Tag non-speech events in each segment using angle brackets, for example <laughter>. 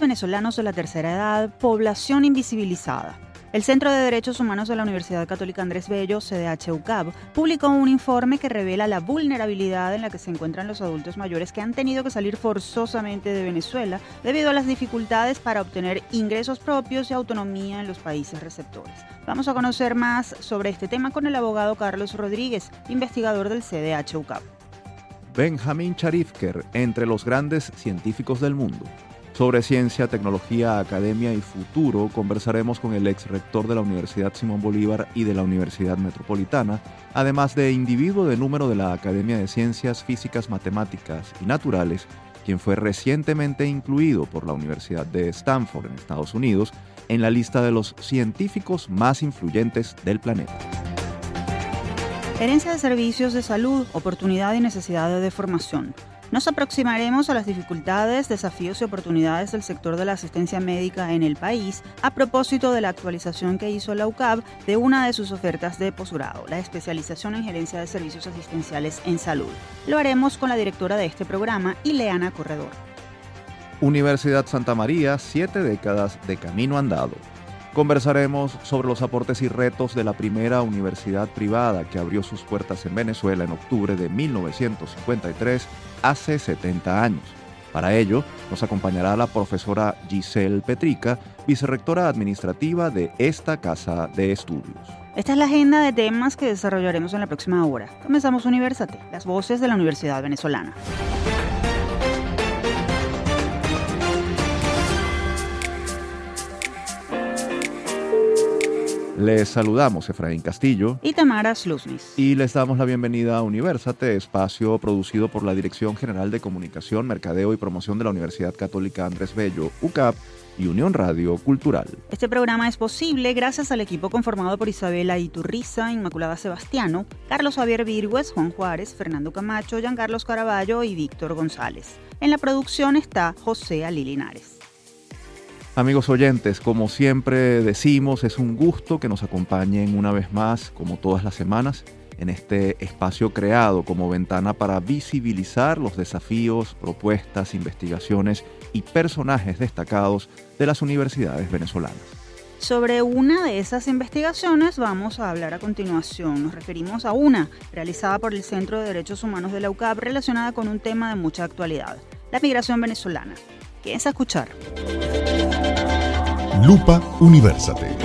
Venezolanos de la tercera edad, población invisibilizada. El Centro de Derechos Humanos de la Universidad Católica Andrés Bello, CDH-UCAB, publicó un informe que revela la vulnerabilidad en la que se encuentran los adultos mayores que han tenido que salir forzosamente de Venezuela debido a las dificultades para obtener ingresos propios y autonomía en los países receptores. Vamos a conocer más sobre este tema con el abogado Carlos Rodríguez, investigador del CDH-UCAB. Benjamin Charifker, entre los grandes científicos del mundo. Sobre ciencia, tecnología, academia y futuro conversaremos con el ex rector de la Universidad Simón Bolívar y de la Universidad Metropolitana, además de individuo de número de la Academia de Ciencias Físicas, Matemáticas y Naturales, quien fue recientemente incluido por la Universidad de Stanford en Estados Unidos en la lista de los científicos más influyentes del planeta. Herencia de servicios de salud, oportunidad y necesidad de formación. Nos aproximaremos a las dificultades, desafíos y oportunidades del sector de la asistencia médica en el país a propósito de la actualización que hizo la UCAB de una de sus ofertas de posgrado, la especialización en gerencia de servicios asistenciales en salud. Lo haremos con la directora de este programa, Ileana Corredor. Universidad Santa María, siete décadas de camino andado. Conversaremos sobre los aportes y retos de la primera universidad privada que abrió sus puertas en Venezuela en octubre de 1953, hace 70 años. Para ello, nos acompañará la profesora Giselle Petrica, vicerrectora administrativa de esta casa de estudios. Esta es la agenda de temas que desarrollaremos en la próxima hora. Comenzamos Universate, las voces de la Universidad Venezolana. Les saludamos Efraín Castillo y Tamara Sluznis. Y les damos la bienvenida a Universate, espacio producido por la Dirección General de Comunicación, Mercadeo y Promoción de la Universidad Católica Andrés Bello, UCAP y Unión Radio Cultural. Este programa es posible gracias al equipo conformado por Isabela Iturriza, Inmaculada Sebastiano, Carlos Javier Virgües, Juan Juárez, Fernando Camacho, Giancarlos Caraballo y Víctor González. En la producción está José Ali Linares. Amigos oyentes, como siempre decimos, es un gusto que nos acompañen una vez más, como todas las semanas, en este espacio creado como ventana para visibilizar los desafíos, propuestas, investigaciones y personajes destacados de las universidades venezolanas. Sobre una de esas investigaciones vamos a hablar a continuación. Nos referimos a una realizada por el Centro de Derechos Humanos de la UCAP relacionada con un tema de mucha actualidad, la migración venezolana. Quédense a escuchar. Lupa Universate.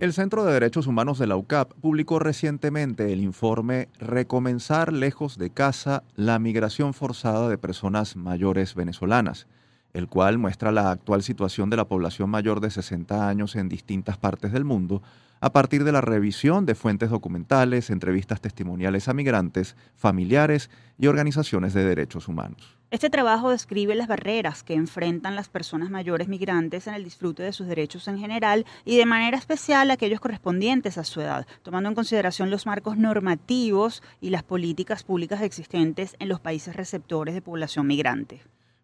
El Centro de Derechos Humanos de la UCAP publicó recientemente el informe Recomenzar lejos de casa la migración forzada de personas mayores venezolanas, el cual muestra la actual situación de la población mayor de 60 años en distintas partes del mundo a partir de la revisión de fuentes documentales, entrevistas testimoniales a migrantes, familiares y organizaciones de derechos humanos. Este trabajo describe las barreras que enfrentan las personas mayores migrantes en el disfrute de sus derechos en general y de manera especial aquellos correspondientes a su edad, tomando en consideración los marcos normativos y las políticas públicas existentes en los países receptores de población migrante.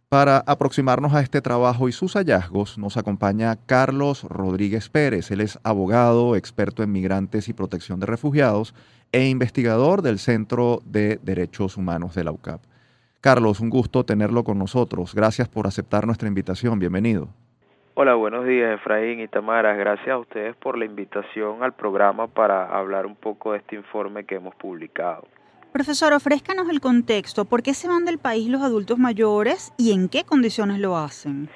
Para aproximarnos a este trabajo y sus hallazgos, nos acompaña Carlos Rodríguez Pérez. Él es abogado, experto en migrantes y protección de refugiados e investigador del Centro de Derechos Humanos de la UCAP. Carlos, un gusto tenerlo con nosotros. Gracias por aceptar nuestra invitación. Bienvenido. Hola, buenos días Efraín y Tamara. Gracias a ustedes por la invitación al programa para hablar un poco de este informe que hemos publicado. Profesor, ofrézcanos el contexto. ¿Por qué se van del país los adultos mayores y en qué condiciones lo hacen?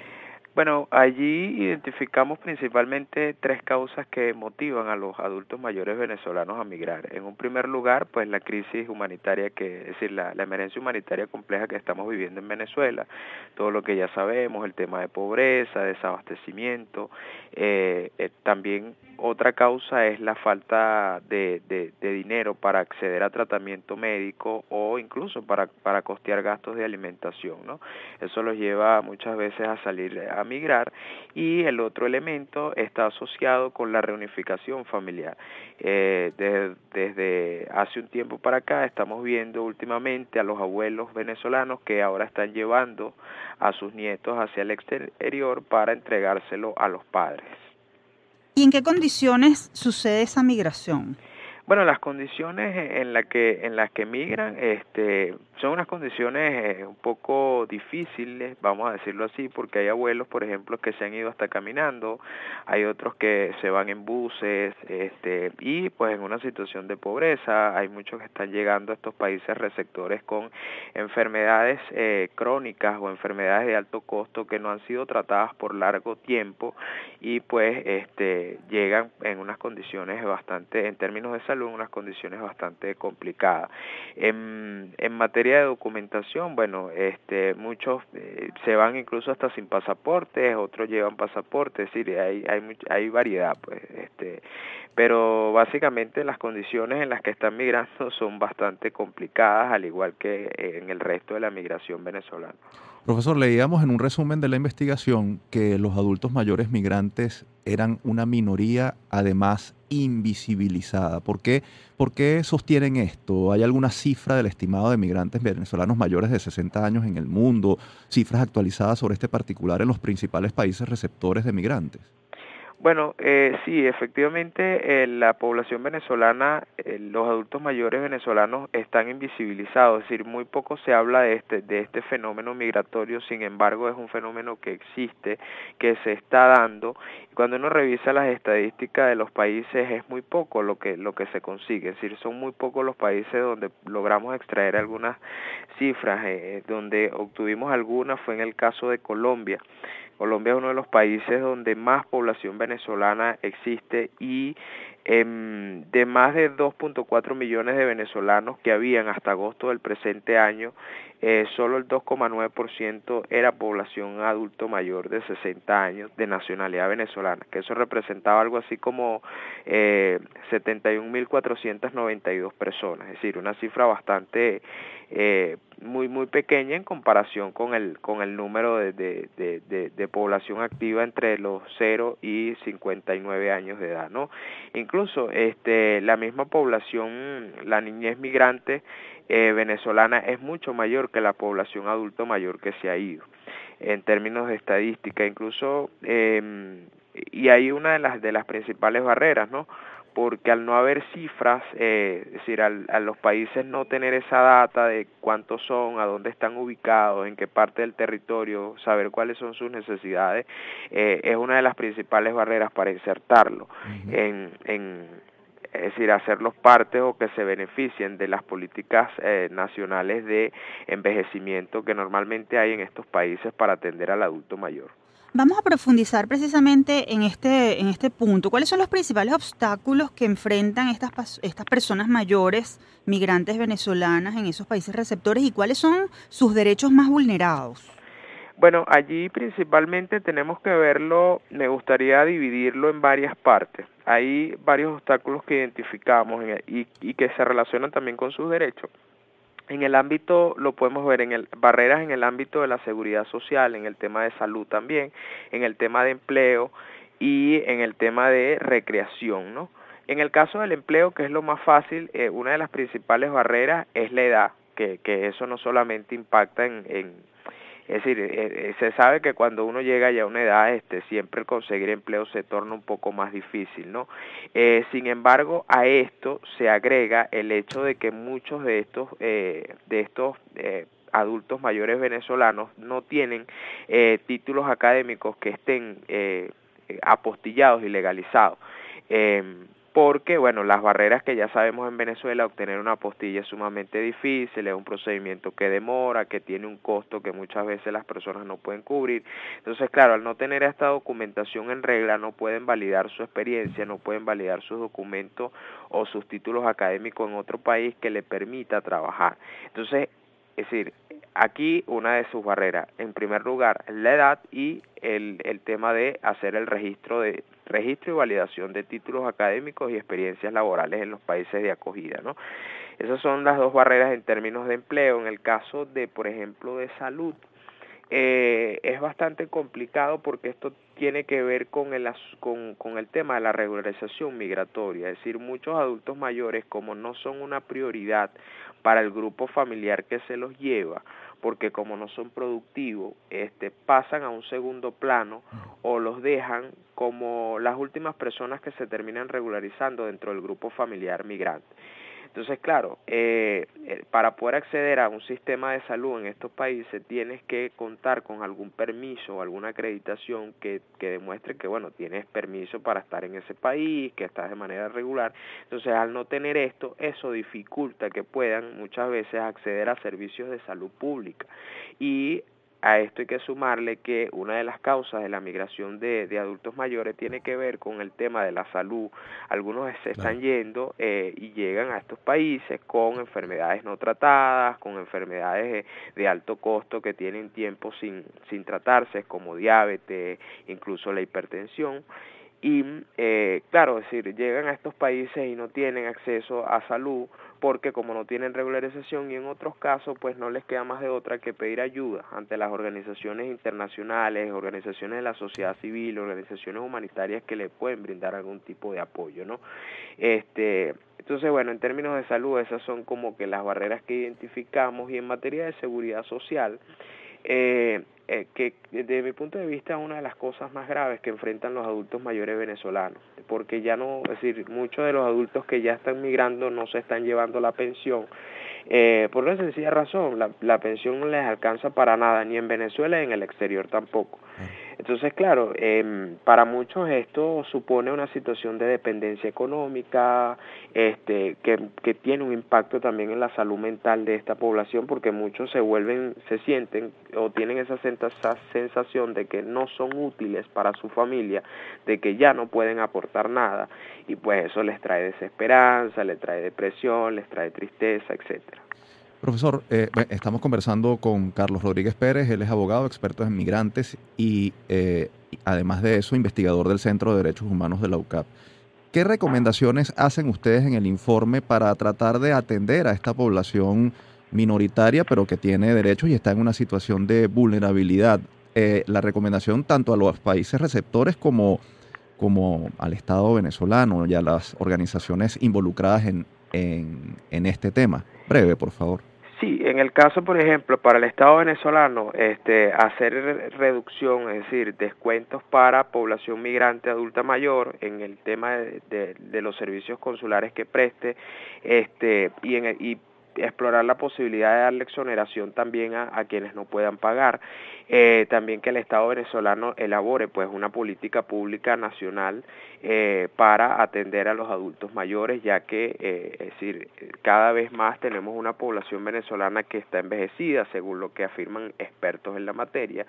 Bueno, allí identificamos principalmente tres causas que motivan a los adultos mayores venezolanos a migrar. En un primer lugar, pues la crisis humanitaria, que es decir, la, emergencia humanitaria compleja que estamos viviendo en Venezuela, todo lo que ya sabemos, el tema de pobreza, desabastecimiento, eh, eh, también otra causa es la falta de, de, dinero para acceder a tratamiento médico o incluso para, para costear gastos de alimentación, ¿no? Eso los lleva muchas veces a salir a migrar y el otro elemento está asociado con la reunificación familiar. Eh, desde hace un tiempo para acá estamos viendo últimamente a los abuelos venezolanos que ahora están llevando a sus nietos hacia el exterior para entregárselo a los padres. ¿Y en qué condiciones sucede esa migración? Bueno, las condiciones en las que en las que migran este, son unas condiciones eh, un poco difíciles, vamos a decirlo así, porque hay abuelos, por ejemplo, que se han ido hasta caminando, hay otros que se van en buses, este, y pues en una situación de pobreza, hay muchos que están llegando a estos países receptores con enfermedades eh, crónicas o enfermedades de alto costo que no han sido tratadas por largo tiempo y pues este llegan en unas condiciones bastante, en términos de salud en unas condiciones bastante complicadas. En, en materia de documentación, bueno, este, muchos eh, se van incluso hasta sin pasaportes, otros llevan pasaportes, es decir, hay, hay, hay variedad, pues, este, pero básicamente las condiciones en las que están migrando <laughs> son bastante complicadas, al igual que en el resto de la migración venezolana. Profesor, leíamos en un resumen de la investigación que los adultos mayores migrantes eran una minoría, además invisibilizada. ¿Por qué, ¿Por qué sostienen esto? ¿Hay alguna cifra del estimado de migrantes venezolanos mayores de 60 años en el mundo? ¿Cifras actualizadas sobre este particular en los principales países receptores de migrantes? Bueno, eh, sí, efectivamente eh, la población venezolana, eh, los adultos mayores venezolanos están invisibilizados, es decir, muy poco se habla de este, de este fenómeno migratorio, sin embargo es un fenómeno que existe, que se está dando, y cuando uno revisa las estadísticas de los países es muy poco lo que, lo que se consigue, es decir, son muy pocos los países donde logramos extraer algunas cifras, eh, donde obtuvimos algunas fue en el caso de Colombia, Colombia es uno de los países donde más población venezolana existe y de más de 2.4 millones de venezolanos que habían hasta agosto del presente año, eh, solo el 2,9% era población adulto mayor de 60 años de nacionalidad venezolana, que eso representaba algo así como eh, 71.492 personas, es decir, una cifra bastante eh, muy muy pequeña en comparación con el con el número de, de, de, de, población activa entre los 0 y 59 años de edad, ¿no? Incluso este la misma población, la niñez migrante eh, venezolana es mucho mayor que la población adulto mayor que se ha ido. En términos de estadística incluso eh, y hay una de las de las principales barreras no porque al no haber cifras eh, es decir al, a los países no tener esa data de cuántos son a dónde están ubicados en qué parte del territorio saber cuáles son sus necesidades eh, es una de las principales barreras para insertarlo en, en es decir, hacerlos parte o que se beneficien de las políticas eh, nacionales de envejecimiento que normalmente hay en estos países para atender al adulto mayor. Vamos a profundizar precisamente en este, en este punto. ¿Cuáles son los principales obstáculos que enfrentan estas, estas personas mayores, migrantes venezolanas en esos países receptores y cuáles son sus derechos más vulnerados? Bueno, allí principalmente tenemos que verlo, me gustaría dividirlo en varias partes. Hay varios obstáculos que identificamos y, y que se relacionan también con sus derechos. En el ámbito, lo podemos ver en el, barreras en el ámbito de la seguridad social, en el tema de salud también, en el tema de empleo y en el tema de recreación, ¿no? En el caso del empleo, que es lo más fácil, eh, una de las principales barreras es la edad, que, que eso no solamente impacta en, en es decir, eh, eh, se sabe que cuando uno llega ya a una edad, este, siempre conseguir empleo se torna un poco más difícil, ¿no? Eh, sin embargo, a esto se agrega el hecho de que muchos de estos, de estos adultos mayores venezolanos no tienen títulos académicos que estén apostillados y legalizados. Em, porque, bueno, las barreras que ya sabemos en Venezuela, obtener una apostilla es sumamente difícil, es un procedimiento que demora, que tiene un costo que muchas veces las personas no pueden cubrir. Entonces, claro, al no tener esta documentación en regla, no pueden validar su experiencia, no pueden validar sus documentos o sus títulos académicos en otro país que le permita trabajar. Entonces, es decir, aquí una de sus barreras, en primer lugar, la edad y el, el tema de hacer el registro de registro y validación de títulos académicos y experiencias laborales en los países de acogida, ¿no? Esas son las dos barreras en términos de empleo. En el caso de, por ejemplo, de salud, eh, es bastante complicado porque esto tiene que ver con el, con, con el tema de la regularización migratoria, es decir, muchos adultos mayores como no son una prioridad para el grupo familiar que se los lleva, porque como no son productivos, este, pasan a un segundo plano o los dejan como las últimas personas que se terminan regularizando dentro del grupo familiar migrante. Entonces, claro, eh, eh, para poder acceder a un sistema de salud en estos países tienes que contar con algún permiso o alguna acreditación que, que demuestre que, bueno, tienes permiso para estar en ese país, que estás de manera regular. Entonces, al no tener esto, eso dificulta que puedan muchas veces acceder a servicios de salud pública. Y a esto hay que sumarle que una de las causas de la migración de, de adultos mayores tiene que ver con el tema de la salud. Algunos se están yendo eh, y llegan a estos países con enfermedades no tratadas, con enfermedades de, alto costo que tienen tiempo sin, sin tratarse, como diabetes, incluso la hipertensión y eh, claro, es decir, llegan a estos países y no tienen acceso a salud porque como no tienen regularización y en otros casos pues no les queda más de otra que pedir ayuda ante las organizaciones internacionales, organizaciones de la sociedad civil, organizaciones humanitarias que le pueden brindar algún tipo de apoyo, ¿no? Este, entonces, bueno, en términos de salud esas son como que las barreras que identificamos y en materia de seguridad social, eh, eh, que desde mi punto de vista es una de las cosas más graves que enfrentan los adultos mayores venezolanos, porque ya no, es decir, muchos de los adultos que ya están migrando no se están llevando la pensión, eh, por una sencilla razón, la, la pensión no les alcanza para nada, ni en Venezuela ni en el exterior tampoco. Entonces, claro, eh, para muchos esto supone una situación de dependencia económica, este, que, que tiene un impacto también en la salud mental de esta población, porque muchos se vuelven, se sienten o tienen esa sensación de que no son útiles para su familia, de que ya no pueden aportar nada, y pues eso les trae desesperanza, les trae depresión, les trae tristeza, etcétera. Profesor, eh, estamos conversando con Carlos Rodríguez Pérez, él es abogado, experto en migrantes y eh, además de eso, investigador del Centro de Derechos Humanos de la UCAP. ¿Qué recomendaciones hacen ustedes en el informe para tratar de atender a esta población minoritaria, pero que tiene derechos y está en una situación de vulnerabilidad? Eh, la recomendación tanto a los países receptores como, como al Estado venezolano y a las organizaciones involucradas en, en, en este tema. Breve, por favor. Sí, en el caso, por ejemplo, para el Estado venezolano, este, hacer reducción, es decir, descuentos para población migrante adulta mayor en el tema de, de, los servicios consulares que preste, este, y, en y explorar la posibilidad de darle exoneración también a, a quienes no puedan pagar. Eh, también que el Estado venezolano elabore pues una política pública nacional eh, para atender a los adultos mayores, ya que eh, es decir, cada vez más tenemos una población venezolana que está envejecida, según lo que afirman expertos en la materia,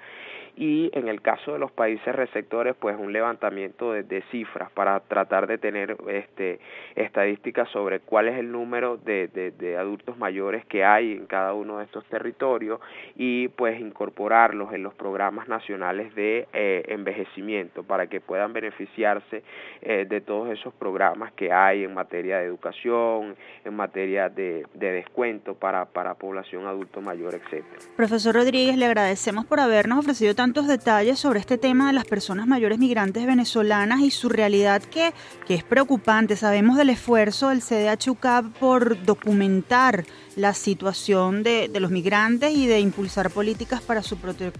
y en el caso de los países receptores, pues un levantamiento de, de cifras para tratar de tener este estadísticas sobre cuál es el número de, de, de adultos mayores que hay en cada uno de estos territorios y pues incorporarlos en los programas nacionales de eh, envejecimiento para que puedan beneficiarse eh, de todos esos programas que hay en materia de educación, en materia de, de descuento para, para población adulto mayor, etcétera. Profesor Rodríguez, le agradecemos por habernos ofrecido tantos detalles sobre este tema de las personas mayores migrantes venezolanas y su realidad que, que es preocupante. Sabemos del esfuerzo del CDH-UCAP por documentar la situación de, de, los migrantes y de impulsar políticas para su protección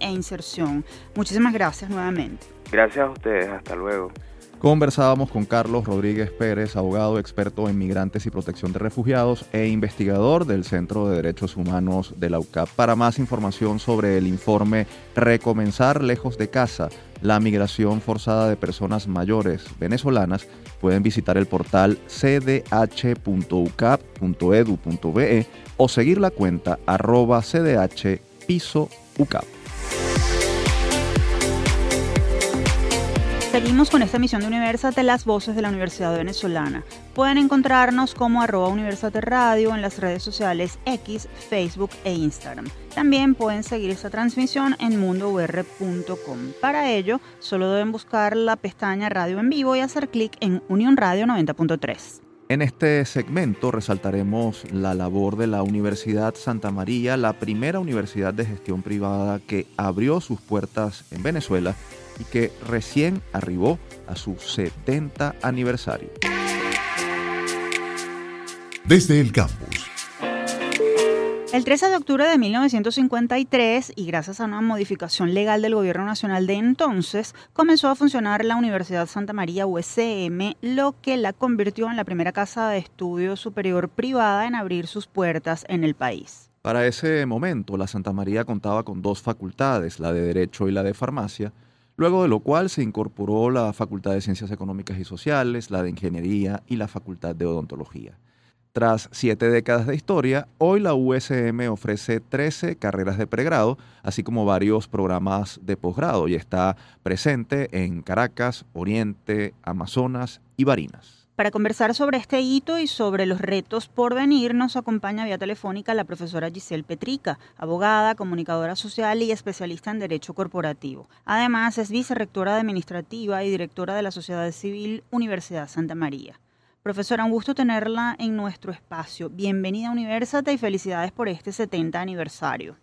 e inserción. Muchísimas gracias nuevamente. Gracias a ustedes, hasta luego. Conversábamos con Carlos Rodríguez Pérez, abogado experto en migrantes y protección de refugiados e investigador del Centro de Derechos Humanos de la UCAP. Para más información sobre el informe Recomenzar lejos de casa, la migración forzada de personas mayores venezolanas, pueden visitar el portal cdh.ucap.edu.be o seguir la cuenta arroba cdh piso Seguimos con esta emisión de Universate, las voces de la Universidad Venezolana. Pueden encontrarnos como arroba Universate Radio en las redes sociales X, Facebook e Instagram. También pueden seguir esta transmisión en mundour.com. Para ello, solo deben buscar la pestaña Radio en vivo y hacer clic en Unión Radio 90.3. En este segmento resaltaremos la labor de la Universidad Santa María, la primera universidad de gestión privada que abrió sus puertas en Venezuela y que recién arribó a su 70 aniversario. Desde el campus. El 13 de octubre de 1953, y gracias a una modificación legal del gobierno nacional de entonces, comenzó a funcionar la Universidad Santa María USM, lo que la convirtió en la primera casa de estudio superior privada en abrir sus puertas en el país. Para ese momento, la Santa María contaba con dos facultades, la de Derecho y la de Farmacia, luego de lo cual se incorporó la Facultad de Ciencias Económicas y Sociales, la de Ingeniería y la Facultad de Odontología. Tras siete décadas de historia, hoy la USM ofrece 13 carreras de pregrado, así como varios programas de posgrado y está presente en Caracas, Oriente, Amazonas y Barinas. Para conversar sobre este hito y sobre los retos por venir, nos acompaña vía telefónica la profesora Giselle Petrica, abogada, comunicadora social y especialista en Derecho Corporativo. Además, es vicerrectora administrativa y directora de la Sociedad Civil Universidad Santa María. Profesora, un gusto tenerla en nuestro espacio. Bienvenida a Universate y felicidades por este 70 aniversario.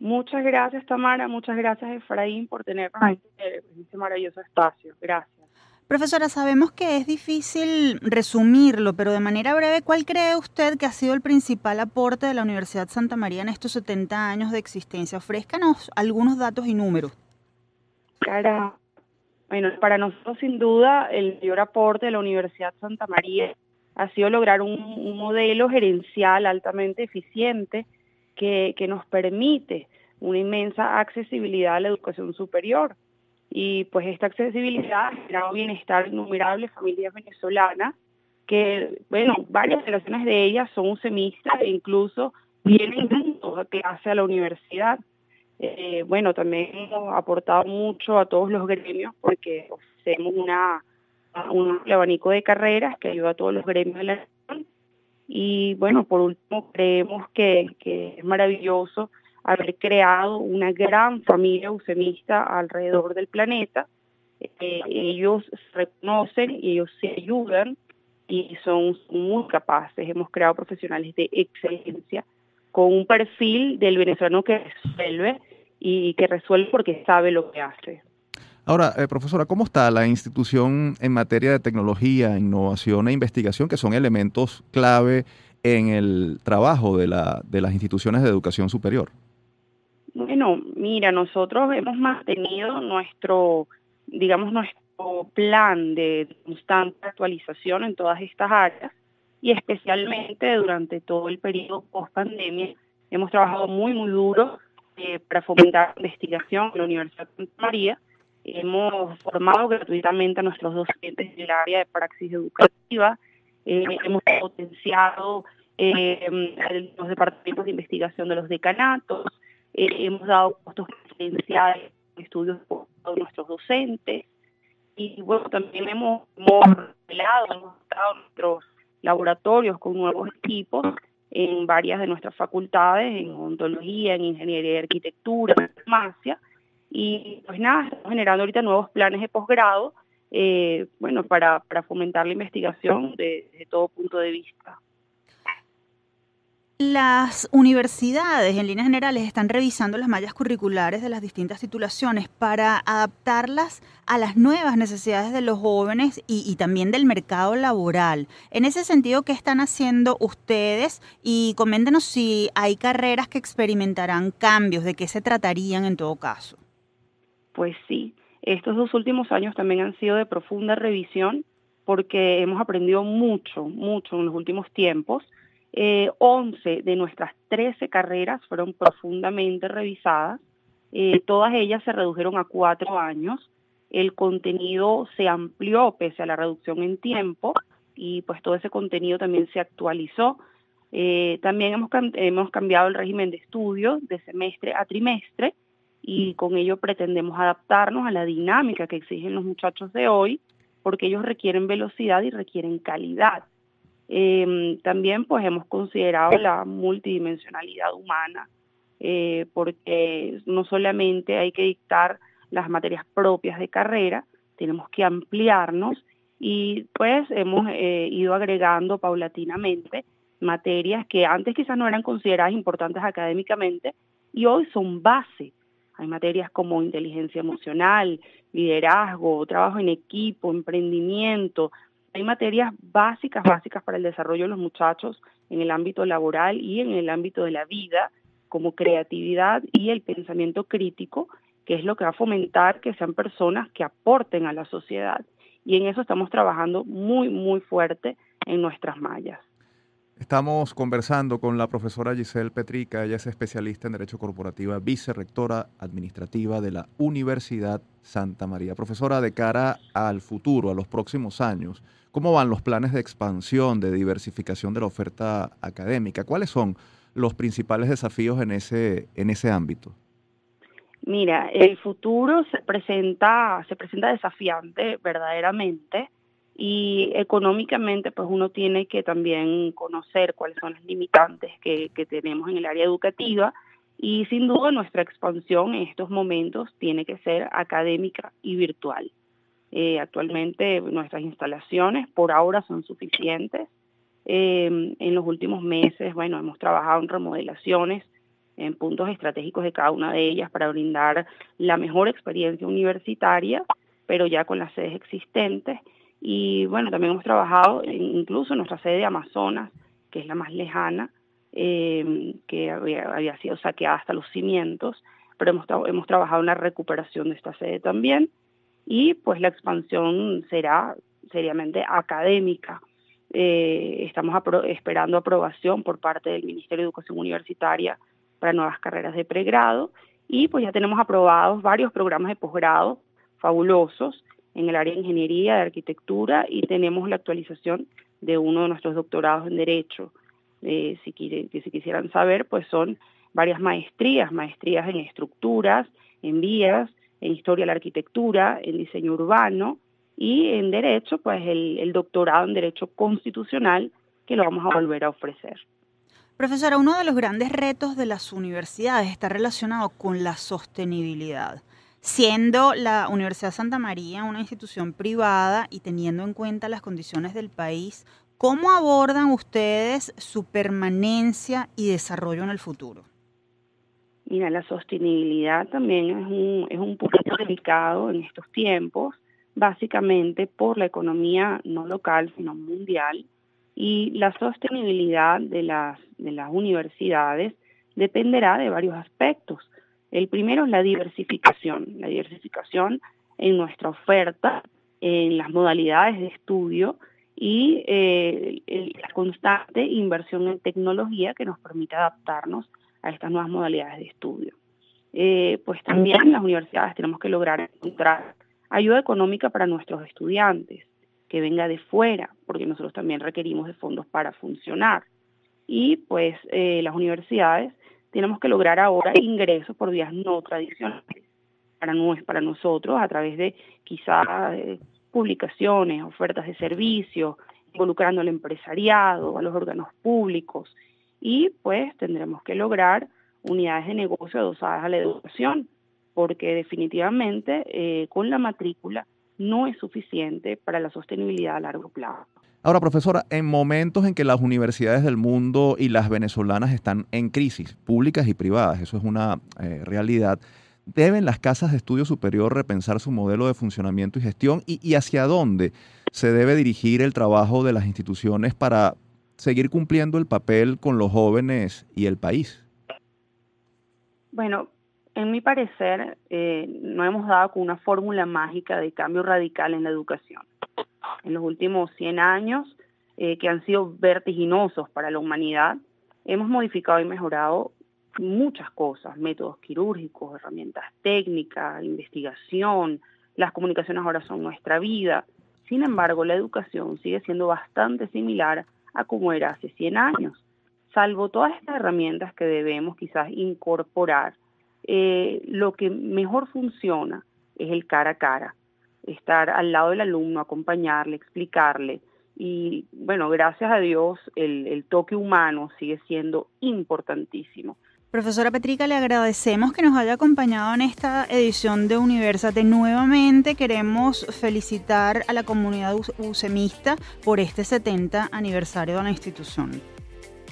Muchas gracias, Tamara. Muchas gracias, Efraín, por tenernos en este maravilloso espacio. Gracias. Profesora, sabemos que es difícil resumirlo, pero de manera breve, ¿cuál cree usted que ha sido el principal aporte de la Universidad Santa María en estos 70 años de existencia? Ofrézcanos algunos datos y números. Cara, bueno, para nosotros sin duda el mayor aporte de la Universidad Santa María ha sido lograr un, modelo gerencial altamente eficiente que, nos permite una inmensa accesibilidad a la educación superior. Y pues esta accesibilidad ha generado bienestar en innumerables familias venezolanas que, bueno, varias generaciones de ellas son semistas e incluso vienen juntos a clase a la universidad. Eh, bueno, también hemos aportado mucho a todos los gremios porque ofrecemos una, un abanico de carreras que ayuda a todos los gremios de la nación. Y bueno, por último, creemos que, es maravilloso haber creado una gran familia usemista alrededor del planeta. Eh, ellos se reconocen ellos se ayudan y son muy capaces. Hemos creado profesionales de excelencia con un perfil del venezolano que resuelve y que resuelve porque sabe lo que hace. Ahora, eh, profesora, ¿cómo está la institución en materia de tecnología, innovación e investigación, que son elementos clave en el trabajo de, la, de las instituciones de educación superior? Bueno, mira, nosotros hemos mantenido nuestro, digamos, nuestro plan de constante actualización en todas estas áreas y especialmente durante todo el periodo post pandemia hemos trabajado muy, muy duro eh, para fomentar la investigación en la Universidad de Santa María. Hemos formado gratuitamente a nuestros docentes en el área de praxis educativa, eh, hemos potenciado eh, los departamentos de investigación de los decanatos, hemos dado costos preferenciales en estudios a nuestros docentes. Y bueno, también hemos, hemos hemos dado nuestros laboratorios con nuevos equipos en varias de nuestras facultades, en odontología, en ingeniería y arquitectura, en farmacia. Y pues nada, estamos generando ahorita nuevos planes de posgrado, eh, bueno, para, para fomentar la investigación desde todo punto de vista. Las universidades, en líneas generales, están revisando las mallas curriculares de las distintas titulaciones para adaptarlas a las nuevas necesidades de los jóvenes y, también del mercado laboral. En ese sentido, ¿qué están haciendo ustedes? Y coméntenos si hay carreras que experimentarán cambios, de qué se tratarían en todo caso. Pues sí, estos dos últimos años también han sido de profunda revisión porque hemos aprendido mucho, mucho en los últimos tiempos eh, 11 de nuestras 13 carreras fueron profundamente revisadas. Eh, todas ellas se redujeron a cuatro años. El contenido se amplió pese a la reducción en tiempo y pues todo ese contenido también se actualizó. Eh, también hemos, hemos cambiado el régimen de estudio de semestre a trimestre y con ello pretendemos adaptarnos a la dinámica que exigen los muchachos de hoy porque ellos requieren velocidad y requieren calidad. Eh, también pues hemos considerado la multidimensionalidad humana, eh, porque no solamente hay que dictar las materias propias de carrera, tenemos que ampliarnos y pues hemos eh, ido agregando paulatinamente materias que antes quizás no eran consideradas importantes académicamente y hoy son base. Hay materias como inteligencia emocional, liderazgo, trabajo en equipo, emprendimiento, hay materias básicas, básicas para el desarrollo de los muchachos en el ámbito laboral y en el ámbito de la vida, como creatividad y el pensamiento crítico, que es lo que va a fomentar que sean personas que aporten a la sociedad. Y en eso estamos trabajando muy, muy fuerte en nuestras mallas. Estamos conversando con la profesora Giselle Petrica, ella es especialista en Derecho Corporativa, vicerrectora administrativa de la Universidad Santa María. Profesora, de cara al futuro, a los próximos años, ¿cómo van los planes de expansión, de diversificación de la oferta académica? ¿Cuáles son los principales desafíos en ese, en ese ámbito? Mira, el futuro se presenta, se presenta desafiante verdaderamente y económicamente pues uno tiene que también conocer cuáles son las limitantes que, tenemos en el área educativa y sin duda nuestra expansión en estos momentos tiene que ser académica y virtual. Eh, actualmente nuestras instalaciones por ahora son suficientes. Eh, en los últimos meses, bueno, hemos trabajado en remodelaciones en puntos estratégicos de cada una de ellas para brindar la mejor experiencia universitaria, pero ya con las sedes existentes y bueno, también hemos trabajado incluso en nuestra sede de Amazonas, que es la más lejana, eh, que había, sido saqueada hasta los cimientos, pero hemos, hemos trabajado en la recuperación de esta sede también. Y pues la expansión será seriamente académica. Eh, estamos esperando aprobación por parte del Ministerio de Educación Universitaria para nuevas carreras de pregrado y pues ya tenemos aprobados varios programas de posgrado fabulosos en el área de ingeniería, de arquitectura y tenemos la actualización de uno de nuestros doctorados en Derecho. Eh, si, si quisieran saber, pues son varias maestrías, maestrías en estructuras, en vías, en historia de la arquitectura, en diseño urbano y en Derecho, pues el, el doctorado en Derecho Constitucional que lo vamos a volver a ofrecer. Profesora, uno de los grandes retos de las universidades está relacionado con la sostenibilidad siendo la Universidad Santa María una institución privada y teniendo en cuenta las condiciones del país, ¿cómo abordan ustedes su permanencia y desarrollo en el futuro? Mira, la sostenibilidad también es un, es un poquito delicado en estos tiempos, básicamente por la economía no local, sino mundial, y la sostenibilidad de las, de las universidades dependerá de varios aspectos. El primero es la diversificación, la diversificación en nuestra oferta, en las modalidades de estudio y eh, la constante inversión en tecnología que nos permite adaptarnos a estas nuevas modalidades de estudio. Eh, pues también las universidades tenemos que lograr encontrar ayuda económica para nuestros estudiantes, que venga de fuera, porque nosotros también requerimos de fondos para funcionar. Y pues eh, las universidades tenemos que lograr ahora ingresos por vías no tradicionales para, para nosotros a través de quizás eh, publicaciones, ofertas de servicios, involucrando al empresariado, a los órganos públicos y pues tendremos que lograr unidades de negocio adosadas a la educación porque definitivamente eh, con la matrícula no es suficiente para la sostenibilidad a largo plazo. Ahora, profesora, en momentos en que las universidades del mundo y las venezolanas están en crisis, públicas y privadas, eso es una eh, realidad, ¿deben las casas de estudio superior repensar su modelo de funcionamiento y gestión y, hacia dónde se debe dirigir el trabajo de las instituciones para seguir cumpliendo el papel con los jóvenes y el país? Bueno, en mi parecer, eh, no hemos dado con una fórmula mágica de cambio radical en la educación en los últimos 100 años, eh, que han sido vertiginosos para la humanidad, hemos modificado y mejorado muchas cosas, métodos quirúrgicos, herramientas técnicas, investigación, las comunicaciones ahora son nuestra vida. Sin embargo, la educación sigue siendo bastante similar a como era hace 100 años, salvo todas estas herramientas que debemos quizás incorporar. Eh, lo que mejor funciona es el cara a cara, estar al lado del alumno, acompañarle, explicarle. Y bueno, gracias a Dios el, toque humano sigue siendo importantísimo. Profesora Petrica, le agradecemos que nos haya acompañado en esta edición de Universate. Nuevamente queremos felicitar a la comunidad usemista por este 70 aniversario de la institución.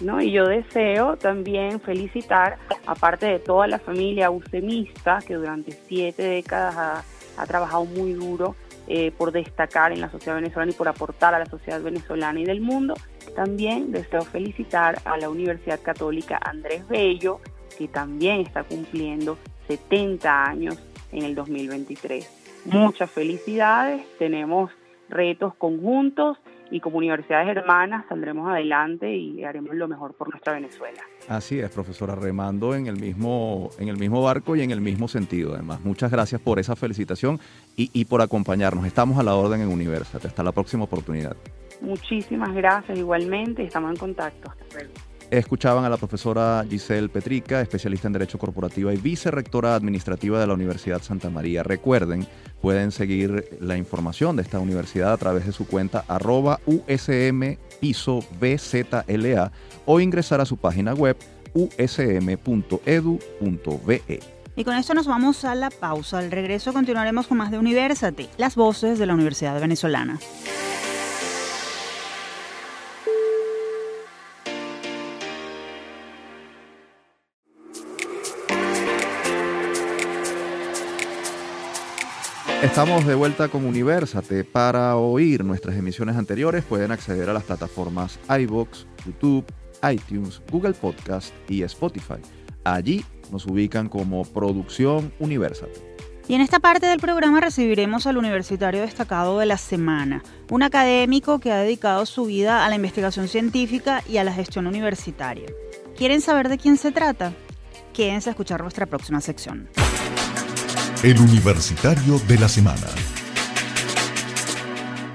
¿No? Y yo deseo también felicitar, aparte de toda la familia usemista que durante siete décadas ha ha trabajado muy duro eh, por destacar en la sociedad venezolana y por aportar a la sociedad venezolana y del mundo. También deseo felicitar a la Universidad Católica Andrés Bello, que también está cumpliendo 70 años en el 2023. Muchas felicidades, tenemos retos conjuntos y como universidades hermanas saldremos adelante y haremos lo mejor por nuestra Venezuela. Así es, profesora, remando en el mismo, en el mismo barco y en el mismo sentido. Además, muchas gracias por esa felicitación y, y por acompañarnos. Estamos a la orden en Universate. Hasta la próxima oportunidad. Muchísimas gracias igualmente, estamos en contacto. Hasta luego. Escuchaban a la profesora Giselle Petrica, especialista en Derecho Corporativo y vicerrectora administrativa de la Universidad Santa María. Recuerden, pueden seguir la información de esta universidad a través de su cuenta arroba USM o ingresar a su página web usm.edu.be. Y con esto nos vamos a la pausa. Al regreso continuaremos con más de Universate, las voces de la Universidad Venezolana. Estamos de vuelta con Universate. Para oír nuestras emisiones anteriores pueden acceder a las plataformas iBox, YouTube, iTunes, Google Podcast y Spotify. Allí nos ubican como Producción Universate. Y en esta parte del programa recibiremos al universitario destacado de la semana, un académico que ha dedicado su vida a la investigación científica y a la gestión universitaria. ¿Quieren saber de quién se trata? Quédense a escuchar nuestra próxima sección. El Universitario de la Semana.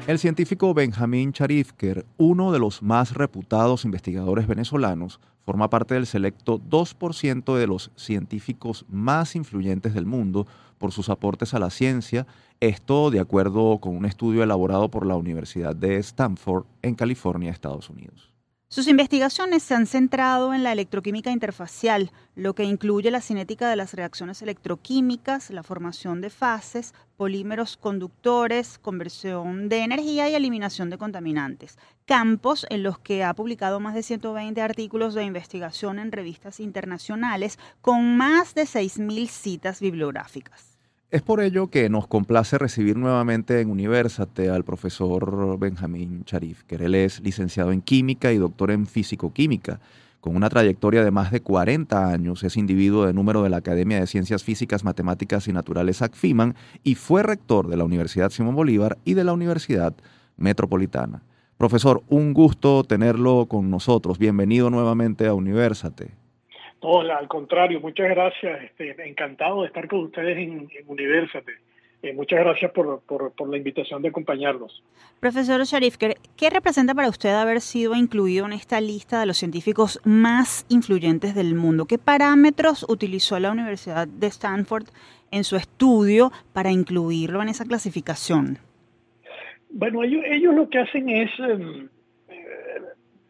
El científico Benjamín Charifker, uno de los más reputados investigadores venezolanos, forma parte del selecto 2% de los científicos más influyentes del mundo por sus aportes a la ciencia, esto de acuerdo con un estudio elaborado por la Universidad de Stanford en California, Estados Unidos. Sus investigaciones se han centrado en la electroquímica interfacial, lo que incluye la cinética de las reacciones electroquímicas, la formación de fases, polímeros conductores, conversión de energía y eliminación de contaminantes, campos en los que ha publicado más de 120 artículos de investigación en revistas internacionales con más de 6.000 citas bibliográficas. Es por ello que nos complace recibir nuevamente en Universate al profesor Benjamín Charif, que él es licenciado en química y doctor en físico-química. Con una trayectoria de más de 40 años, es individuo de número de la Academia de Ciencias Físicas, Matemáticas y Naturales ACFIMAN y fue rector de la Universidad Simón Bolívar y de la Universidad Metropolitana. Profesor, un gusto tenerlo con nosotros. Bienvenido nuevamente a Universate. No, al contrario, muchas gracias. Este, encantado de estar con ustedes en, en Universate. Eh, muchas gracias por, por, por, la invitación de acompañarnos. Profesor Sharif, ¿qué representa para usted haber sido incluido en esta lista de los científicos más influyentes del mundo? ¿Qué parámetros utilizó la Universidad de Stanford en su estudio para incluirlo en esa clasificación? Bueno, ellos, ellos lo que hacen es eh,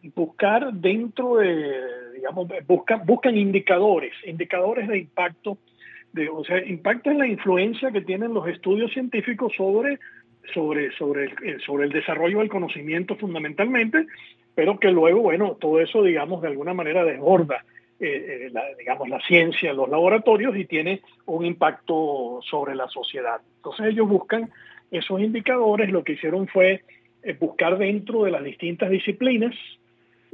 buscar dentro de digamos, buscan, buscan indicadores, indicadores de impacto, de, o sea, impacto en la influencia que tienen los estudios científicos sobre, sobre, sobre, el, sobre el desarrollo del conocimiento fundamentalmente, pero que luego, bueno, todo eso, digamos, de alguna manera desborda, eh, eh, la, digamos, la ciencia, los laboratorios y tiene un impacto sobre la sociedad. Entonces ellos buscan esos indicadores, lo que hicieron fue eh, buscar dentro de las distintas disciplinas